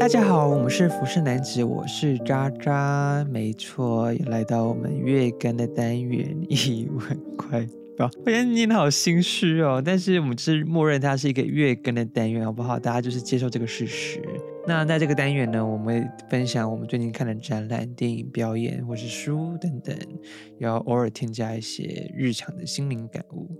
大家好，我们是浮世男子，我是渣渣，没错，又来到我们月更的单元，一万块包。我觉得念的好心虚哦，但是我们是默认它是一个月更的单元，好不好？大家就是接受这个事实。那在这个单元呢，我们会分享我们最近看的展览、电影、表演或是书等等，要偶尔添加一些日常的心灵感悟。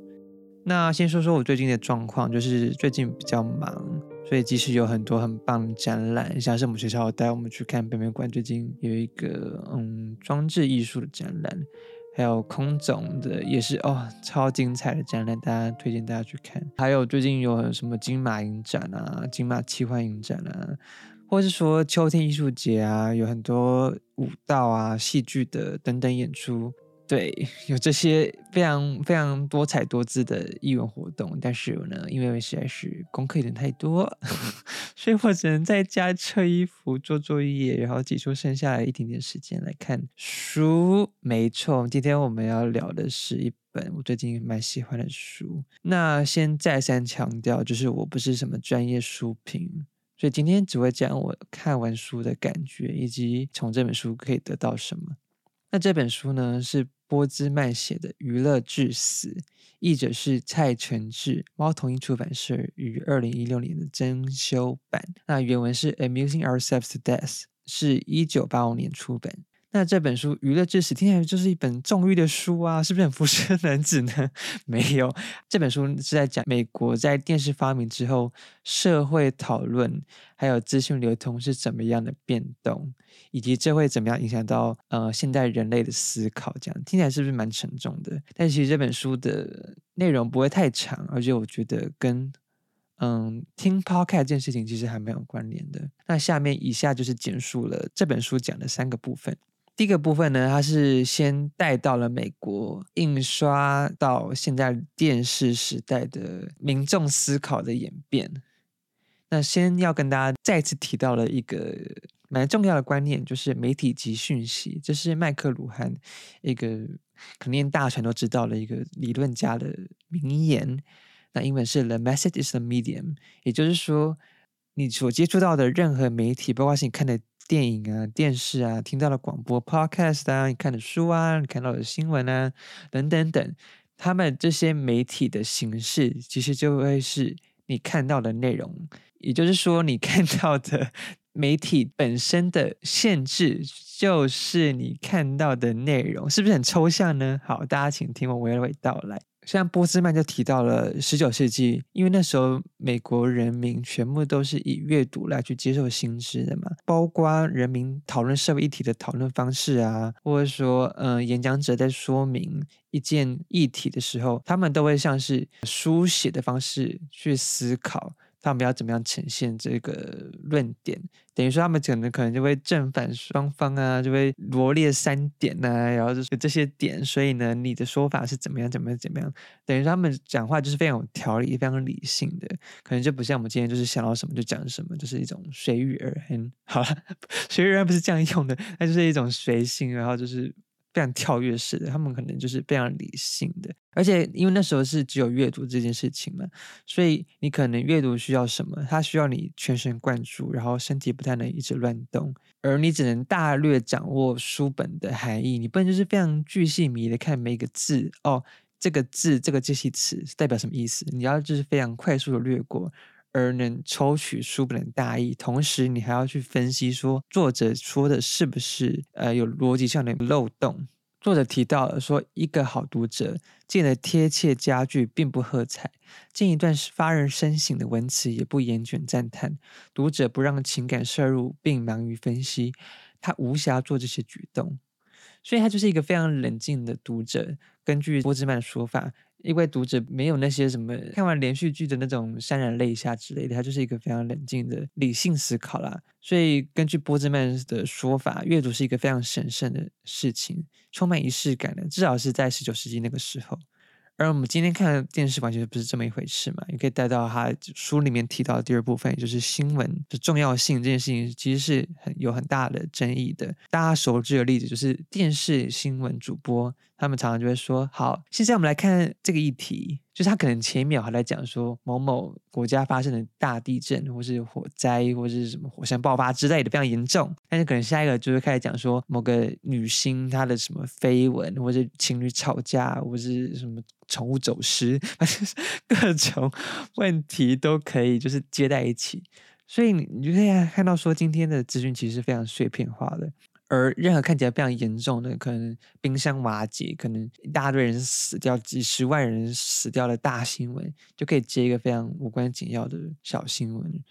那先说说我最近的状况，就是最近比较忙。所以，即使有很多很棒的展览，像是我们学校带我们去看北美馆，最近有一个嗯装置艺术的展览，还有空总的也是哦超精彩的展览，大家推荐大家去看。还有最近有什么金马影展啊、金马奇幻影展啊，或是说秋天艺术节啊，有很多舞蹈啊、戏剧的等等演出。对，有这些非常非常多彩多姿的艺文活动，但是呢，因为实在是功课有点太多，所以我只能在家撤衣服、做作业，然后挤出剩下来一点点时间来看书。没错，今天我们要聊的是一本我最近蛮喜欢的书。那先再三强调，就是我不是什么专业书评，所以今天只会讲我看完书的感觉，以及从这本书可以得到什么。那这本书呢是。波兹曼写的《娱乐至死》，译者是蔡承志，猫头鹰出版社于二零一六年的增修版。那原文是 “Amusing ourselves to death”，是一九八五年出版。那这本书《娱乐至死》听起来就是一本纵欲的书啊，是不是很浮世男子呢？没有，这本书是在讲美国在电视发明之后，社会讨论还有资讯流通是怎么样的变动，以及这会怎么样影响到呃现代人类的思考。这样听起来是不是蛮沉重的？但其实这本书的内容不会太长，而且我觉得跟嗯听 podcast 这件事情其实还蛮有关联的。那下面以下就是简述了这本书讲的三个部分。第一个部分呢，它是先带到了美国印刷到现在电视时代的民众思考的演变。那先要跟大家再次提到了一个蛮重要的观念，就是媒体及讯息。这是麦克鲁汉一个肯定大全都知道的一个理论家的名言。那英文是 “The message is the medium”，也就是说，你所接触到的任何媒体，包括是你看的。电影啊、电视啊、听到的广播、podcast 啊、你看的书啊、你看到的新闻啊，等等等，他们这些媒体的形式，其实就会是你看到的内容。也就是说，你看到的媒体本身的限制，就是你看到的内容，是不是很抽象呢？好，大家请听我娓娓道来。像波斯曼就提到了十九世纪，因为那时候美国人民全部都是以阅读来去接受新知的嘛，包括人民讨论社会议题的讨论方式啊，或者说，嗯，演讲者在说明一件议题的时候，他们都会像是书写的方式去思考。他们要怎么样呈现这个论点？等于说他们可能可能就会正反双方啊，就会罗列三点呐，然后就是这些点，所以呢，你的说法是怎么样？怎么样？怎么样？等于说他们讲话就是非常有条理、非常理性的，可能就不像我们今天就是想到什么就讲什么，就是一种随遇而安。好了，随遇而安不是这样用的，那就是一种随性，然后就是。非常跳跃式的，他们可能就是非常理性的，而且因为那时候是只有阅读这件事情嘛，所以你可能阅读需要什么，它需要你全神贯注，然后身体不太能一直乱动，而你只能大略掌握书本的含义，你不能就是非常巨细迷的看每一个字哦，这个字这个介系词代表什么意思，你要就是非常快速的略过。而能抽取书本的大意，同时你还要去分析说作者说的是不是呃有逻辑上的漏洞。作者提到了说，一个好读者见的贴切佳句并不喝彩，见一段发人深省的文词也不言卷赞叹。读者不让情感摄入并忙于分析，他无暇做这些举动，所以他就是一个非常冷静的读者。根据波兹曼的说法。因为读者没有那些什么看完连续剧的那种潸然泪下之类的，他就是一个非常冷静的理性思考啦。所以根据波兹曼的说法，阅读是一个非常神圣的事情，充满仪式感的，至少是在十九世纪那个时候。而我们今天看的电视完全不是这么一回事嘛？也可以带到他书里面提到的第二部分，也就是新闻的重要性这件事情，其实是很有很大的争议的。大家熟知的例子就是电视新闻主播。他们常常就会说：“好，现在我们来看这个议题。”就是他可能前一秒还在讲说某某国家发生的大地震，或是火灾，或是什么火山爆发之类的非常严重，但是可能下一个就会开始讲说某个女星她的什么绯闻，或者情侣吵架，或是什么宠物走失，反正 各种问题都可以就是接在一起。所以你你就可以看到说今天的资讯其实非常碎片化的。而任何看起来非常严重的，可能冰箱瓦解，可能一大堆人死掉，几十万人死掉的大新闻，就可以接一个非常无关紧要的小新闻。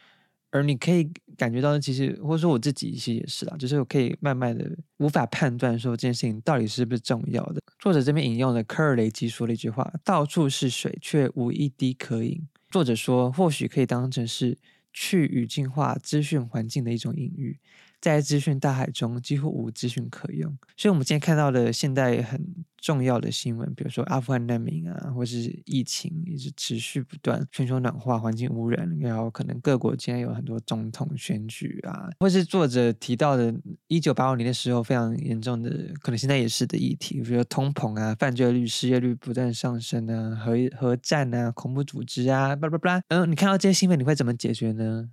而你可以感觉到，其实或者说我自己其实也是啦，就是我可以慢慢的无法判断说这件事情到底是不是重要的。作者这边引用了科尔雷基说了一句话：“到处是水，却无一滴可饮。”作者说，或许可以当成是去语境化资讯环境的一种隐喻。在资讯大海中，几乎无资讯可用。所以，我们今天看到的现代很重要的新闻，比如说阿富汗难民啊，或是疫情一直持续不断，全球暖化、环境污染，然后可能各国今天有很多总统选举啊，或是作者提到的一九八五年的时候非常严重的，可能现在也是的议题，比如说通膨啊、犯罪率、失业率不断上升啊、核核战啊、恐怖组织啊，巴拉巴拉。嗯，你看到这些新闻，你会怎么解决呢？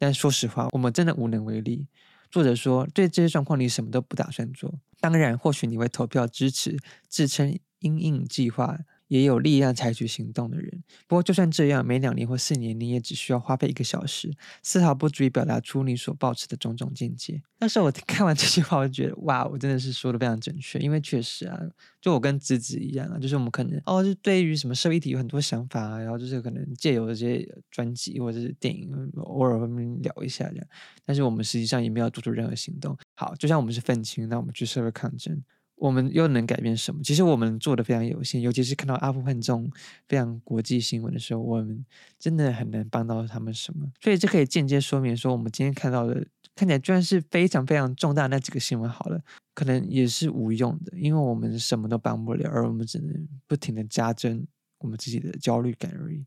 但说实话，我们真的无能为力。作者说，对这些状况，你什么都不打算做。当然，或许你会投票支持，自称“阴影计划”。也有力量采取行动的人。不过，就算这样，每两年或四年，你也只需要花费一个小时，丝毫不足以表达出你所抱持的种种见解。那时候我 看完这句话，我就觉得哇，我真的是说的非常准确。因为确实啊，就我跟子子一样啊，就是我们可能哦，就对于什么社会议题有很多想法啊，然后就是可能借由这些专辑或者是电影，偶尔会聊一下这样。但是我们实际上也没有做出任何行动。好，就像我们是愤青，那我们去社会抗争。我们又能改变什么？其实我们做的非常有限，尤其是看到阿富汗这种非常国际新闻的时候，我们真的很难帮到他们什么。所以这可以间接说明说，我们今天看到的看起来居然是非常非常重大那几个新闻，好了，可能也是无用的，因为我们什么都帮不了，而我们只能不停的加增我们自己的焦虑感而已。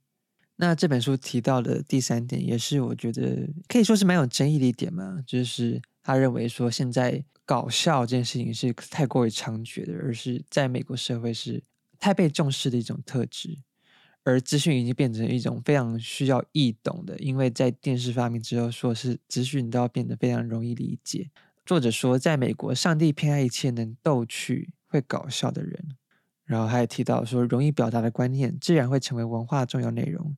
那这本书提到的第三点，也是我觉得可以说是蛮有争议的一点嘛，就是他认为说现在。搞笑这件事情是太过于猖獗的，而是在美国社会是太被重视的一种特质。而资讯已经变成一种非常需要易懂的，因为在电视发明之后，说是资讯都要变得非常容易理解。作者说，在美国，上帝偏爱一切能逗趣、会搞笑的人。然后他也提到说，容易表达的观念自然会成为文化重要内容。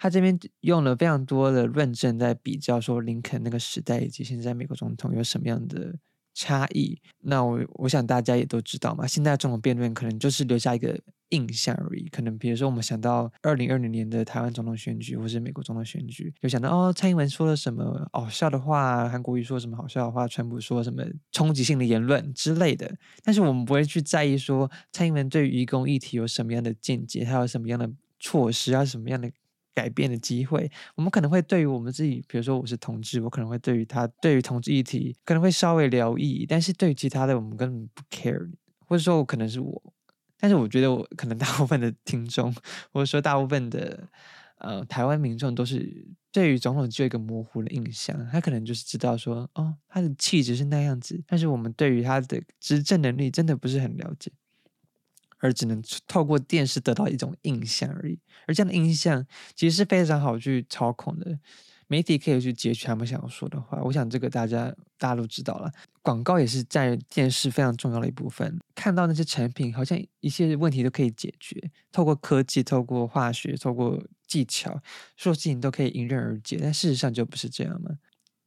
他这边用了非常多的论证在比较说，林肯那个时代以及现在美国总统有什么样的。差异，那我我想大家也都知道嘛。现在这种辩论可能就是留下一个印象而已。可能比如说，我们想到二零二零年的台湾总统选举，或是美国总统选举，就想到哦，蔡英文说了什么好笑的话，韩国瑜说什么好笑的话，川普说什么冲击性的言论之类的。但是我们不会去在意说，蔡英文对于移工议题有什么样的见解，他有什么样的措施，啊，什么样的。改变的机会，我们可能会对于我们自己，比如说我是同志，我可能会对于他对于同志议题可能会稍微留意，但是对于其他的，我们根本不 care，或者说我可能是我，但是我觉得我可能大部分的听众，或者说大部分的呃台湾民众都是对于总统只有一个模糊的印象，他可能就是知道说哦他的气质是那样子，但是我们对于他的执政能力真的不是很了解。而只能透过电视得到一种印象而已，而这样的印象其实是非常好去操控的。媒体可以去截取他们想要说的话，我想这个大家大家都知道了。广告也是在电视非常重要的一部分。看到那些产品，好像一切问题都可以解决，透过科技、透过化学、透过技巧，所有事情都可以迎刃而解。但事实上就不是这样嘛。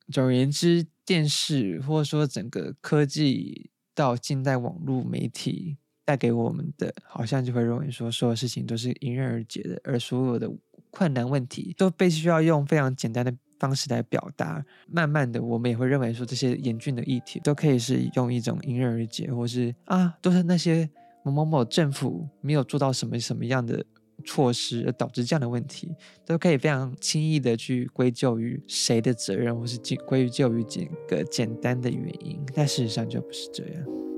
总而言之，电视或者说整个科技到近代网络媒体。带给我们的，好像就会认为说，所有事情都是迎刃而解的，而所有的困难问题都被需要用非常简单的方式来表达。慢慢的，我们也会认为说，这些严峻的议题都可以是用一种迎刃而解，或是啊，都是那些某某某政府没有做到什么什么样的措施而导致这样的问题，都可以非常轻易的去归咎于谁的责任，或是归咎于几个简单的原因。但事实上就不是这样。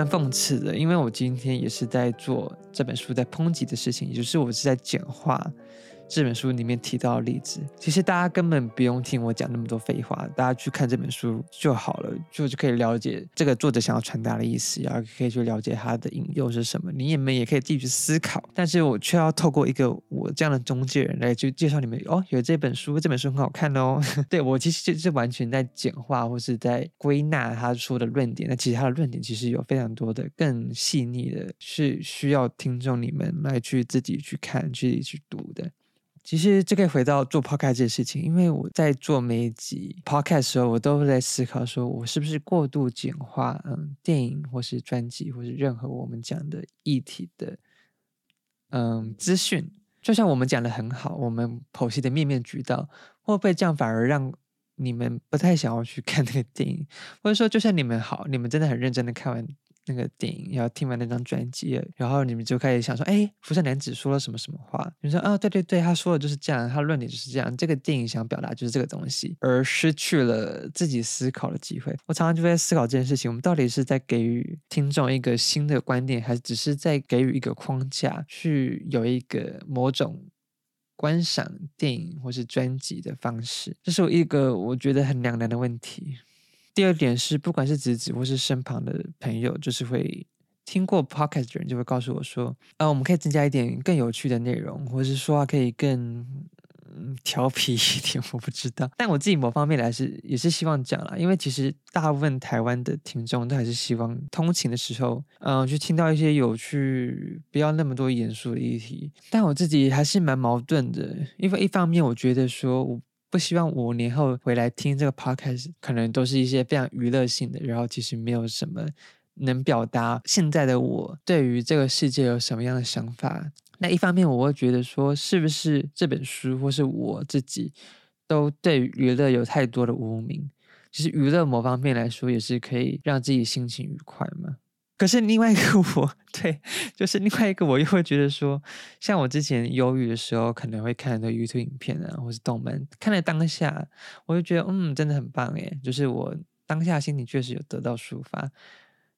蛮讽刺的，因为我今天也是在做这本书在抨击的事情，也就是我是在简化。这本书里面提到的例子，其实大家根本不用听我讲那么多废话，大家去看这本书就好了，就就可以了解这个作者想要传达的意思，然后可以去了解他的引诱是什么。你们也可以自己去思考，但是我却要透过一个我这样的中介人来去介绍你们哦，有这本书，这本书很好看哦。对我其实就是完全在简化或是在归纳他说的论点，那其实他的论点其实有非常多的更细腻的，是需要听众你们来去自己去看、去去读的。其实这可以回到做 podcast 这件事情，因为我在做每一集 podcast 的时候，我都会在思考，说我是不是过度简化，嗯，电影或是专辑或是任何我们讲的议题的，嗯，资讯，就像我们讲的很好，我们剖析的面面俱到，会不会这样反而让你们不太想要去看那个电影，或者说就像你们好，你们真的很认真的看完。那个电影，然后听完那张专辑，然后你们就开始想说：“哎，福山男子说了什么什么话？”你说：“啊，对对对，他说的就是这样，他论点就是这样，这个电影想表达就是这个东西，而失去了自己思考的机会。”我常常就在思考这件事情：我们到底是在给予听众一个新的观点，还是只是在给予一个框架，去有一个某种观赏电影或是专辑的方式？这是我一个我觉得很两难的问题。第二点是，不管是子子或是身旁的朋友，就是会听过 podcast 的人，就会告诉我说：“啊，我们可以增加一点更有趣的内容，或是说话可以更嗯调皮一点。”我不知道，但我自己某方面来是也是希望讲了，因为其实大部分台湾的听众都还是希望通勤的时候，嗯，去听到一些有趣、不要那么多严肃的议题。但我自己还是蛮矛盾的，因为一方面我觉得说我。不希望五年后回来听这个 podcast，可能都是一些非常娱乐性的，然后其实没有什么能表达现在的我对于这个世界有什么样的想法。那一方面，我会觉得说，是不是这本书或是我自己都对娱乐有太多的污名？其实娱乐某方面来说，也是可以让自己心情愉快嘛。可是另外一个我，对，就是另外一个我又会觉得说，像我之前忧郁的时候，可能会看很多 YouTube 影片啊，或是动漫，看了当下，我就觉得嗯，真的很棒诶，就是我当下心情确实有得到抒发。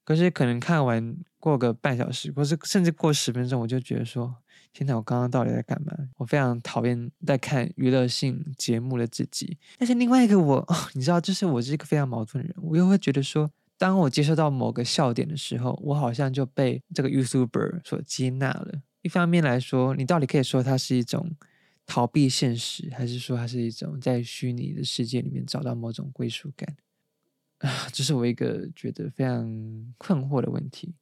可是可能看完过个半小时，或是甚至过十分钟，我就觉得说，天哪，我刚刚到底在干嘛？我非常讨厌在看娱乐性节目的自己。但是另外一个我，哦，你知道，就是我是一个非常矛盾的人，我又会觉得说。当我接受到某个笑点的时候，我好像就被这个 YouTuber 所接纳了。一方面来说，你到底可以说它是一种逃避现实，还是说它是一种在虚拟的世界里面找到某种归属感？啊，这是我一个觉得非常困惑的问题。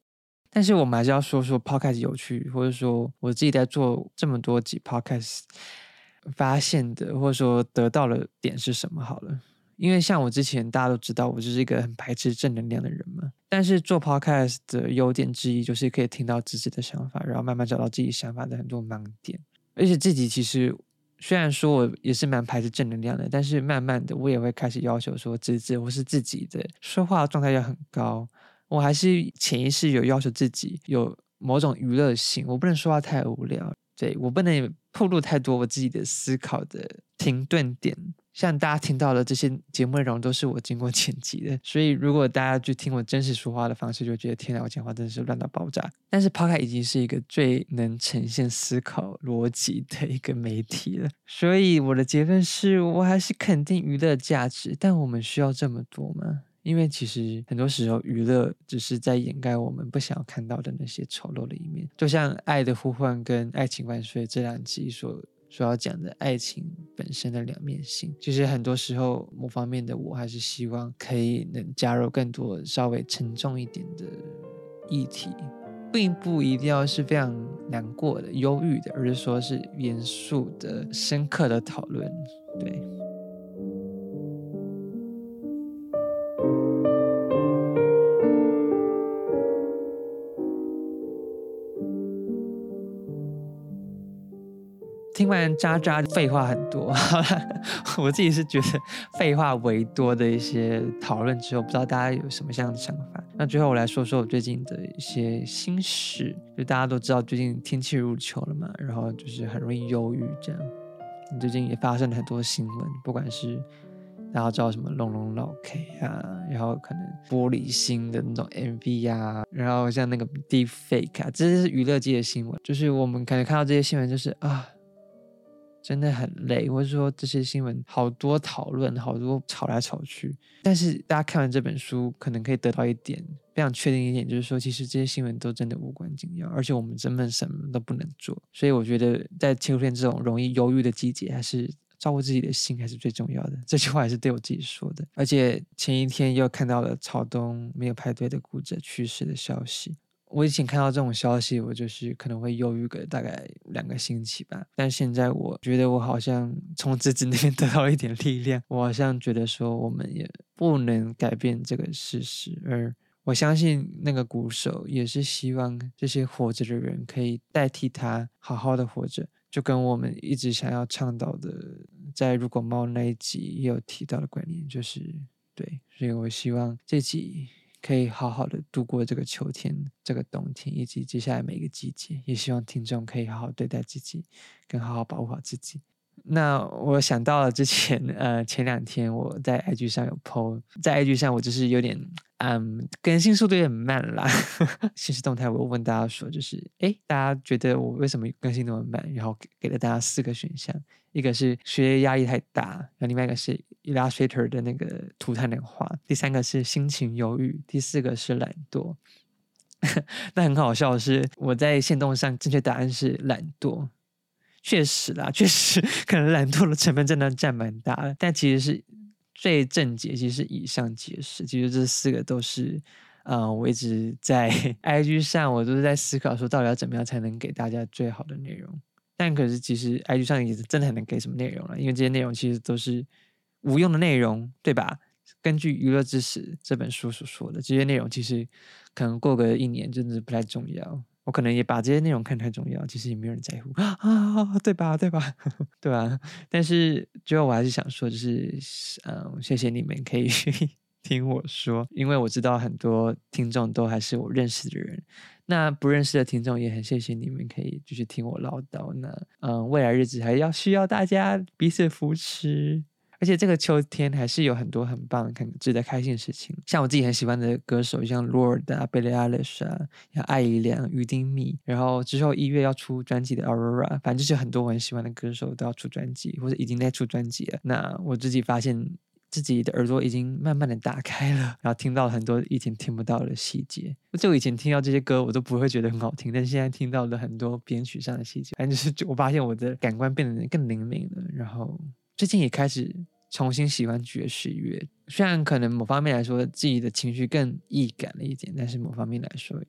但是我们还是要说说 Podcast 有趣，或者说我自己在做这么多集 Podcast 发现的，或者说得到的点是什么？好了。因为像我之前大家都知道，我就是一个很排斥正能量的人嘛。但是做 podcast 的优点之一，就是可以听到自己的想法，然后慢慢找到自己想法的很多盲点。而且自己其实虽然说我也是蛮排斥正能量的，但是慢慢的我也会开始要求说，自己或是自己的说话状态要很高。我还是潜意识有要求自己有某种娱乐性，我不能说话太无聊，对我不能透露太多我自己的思考的停顿点。像大家听到的这些节目内容都是我经过剪辑的，所以如果大家去听我真实说话的方式，就觉得天哪，我讲话真的是乱到爆炸。但是抛开已经是一个最能呈现思考逻辑的一个媒体了，所以我的结论是我还是肯定娱乐价值，但我们需要这么多吗？因为其实很多时候娱乐只是在掩盖我们不想要看到的那些丑陋的一面，就像《爱的呼唤》跟《爱情万岁》这两集所。所要讲的爱情本身的两面性，其实很多时候某方面的我还是希望可以能加入更多稍微沉重一点的议题，并不一定要是非常难过的、忧郁的，而是说是严肃的、深刻的讨论，对。听完渣渣废话很多，我自己是觉得废话为多的一些讨论之后，不知道大家有什么样的想法？那最后我来说说我最近的一些心事。就大家都知道最近天气入秋了嘛，然后就是很容易忧郁这样。最近也发生了很多新闻，不管是大家知道什么龙龙老 K 啊，然后可能玻璃心的那种 MV 啊，然后像那个 Deep Fake 啊，这些是娱乐界的新闻。就是我们可能看到这些新闻，就是啊，真的很累，或者说这些新闻好多讨论，好多吵来吵去。但是大家看完这本书，可能可以得到一点非常确定一点，就是说，其实这些新闻都真的无关紧要，而且我们根本什么都不能做。所以我觉得，在秋天这种容易忧郁的季节，还是。照顾自己的心还是最重要的，这句话也是对我自己说的。而且前一天又看到了朝东没有排队的顾者去世的消息。我以前看到这种消息，我就是可能会忧郁个大概两个星期吧。但现在我觉得我好像从自己那边 得到一点力量，我好像觉得说我们也不能改变这个事实，而我相信那个鼓手也是希望这些活着的人可以代替他好好的活着。就跟我们一直想要倡导的，在如果猫那一集也有提到的观念，就是对，所以我希望这集可以好好的度过这个秋天、这个冬天以及接下来每个季节，也希望听众可以好好对待自己，更好好保护好自己。那我想到了之前，呃，前两天我在 IG 上有 PO，在 IG 上我就是有点，嗯，更新速度有点慢啦。现实动态我问大家说，就是，哎，大家觉得我为什么更新那么慢？然后给了大家四个选项，一个是学业压力太大，然后另外一个是 Illustrator 的那个图太难画，第三个是心情忧郁，第四个是懒惰。那很好笑的是，我在线动上正确答案是懒惰。确实啦，确实可能懒惰的成分真的占蛮大的，但其实是最正解，其实是以上解释。其实这四个都是，呃，我一直在 IG 上，我都是在思考说，到底要怎么样才能给大家最好的内容。但可是其实 IG 上也是真的很能给什么内容了，因为这些内容其实都是无用的内容，对吧？根据《娱乐知识》这本书所说的，这些内容其实可能过个一年，真的是不太重要。我可能也把这些内容看太重要，其实也没有人在乎 啊，对吧？对吧？对吧？但是最后我还是想说，就是嗯，谢谢你们可以听我说，因为我知道很多听众都还是我认识的人，那不认识的听众也很谢谢你们可以继续听我唠叨。那嗯，未来日子还要需要大家彼此扶持。而且这个秋天还是有很多很棒、很值得开心的事情，像我自己很喜欢的歌手，像 Lord 啊、Billie Eilish 啊、像艾怡良、于丁密，然后之后一月要出专辑的 Aurora，反正就是很多我很喜欢的歌手都要出专辑，或者已经在出专辑了。那我自己发现自己的耳朵已经慢慢的打开了，然后听到很多以前听不到的细节。就以前听到这些歌，我都不会觉得很好听，但现在听到了很多编曲上的细节，反正就是我发现我的感官变得更灵敏了，然后最近也开始。重新喜欢爵士乐，虽然可能某方面来说自己的情绪更易感了一点，但是某方面来说，自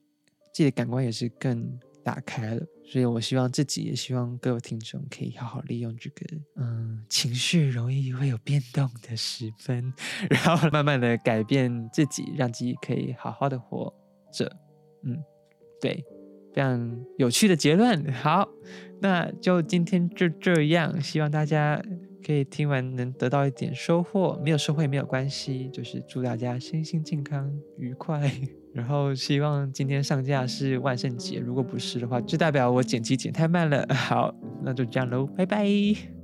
己的感官也是更打开了。所以我希望自己，也希望各位听众可以好好利用这个，嗯，情绪容易会有变动的时分，然后慢慢的改变自己，让自己可以好好的活着。嗯，对，非常有趣的结论。好，那就今天就这样，希望大家。可以听完能得到一点收获，没有收获也没有关系，就是祝大家身心健康愉快。然后希望今天上架是万圣节，如果不是的话，就代表我剪辑剪太慢了。好，那就这样喽，拜拜。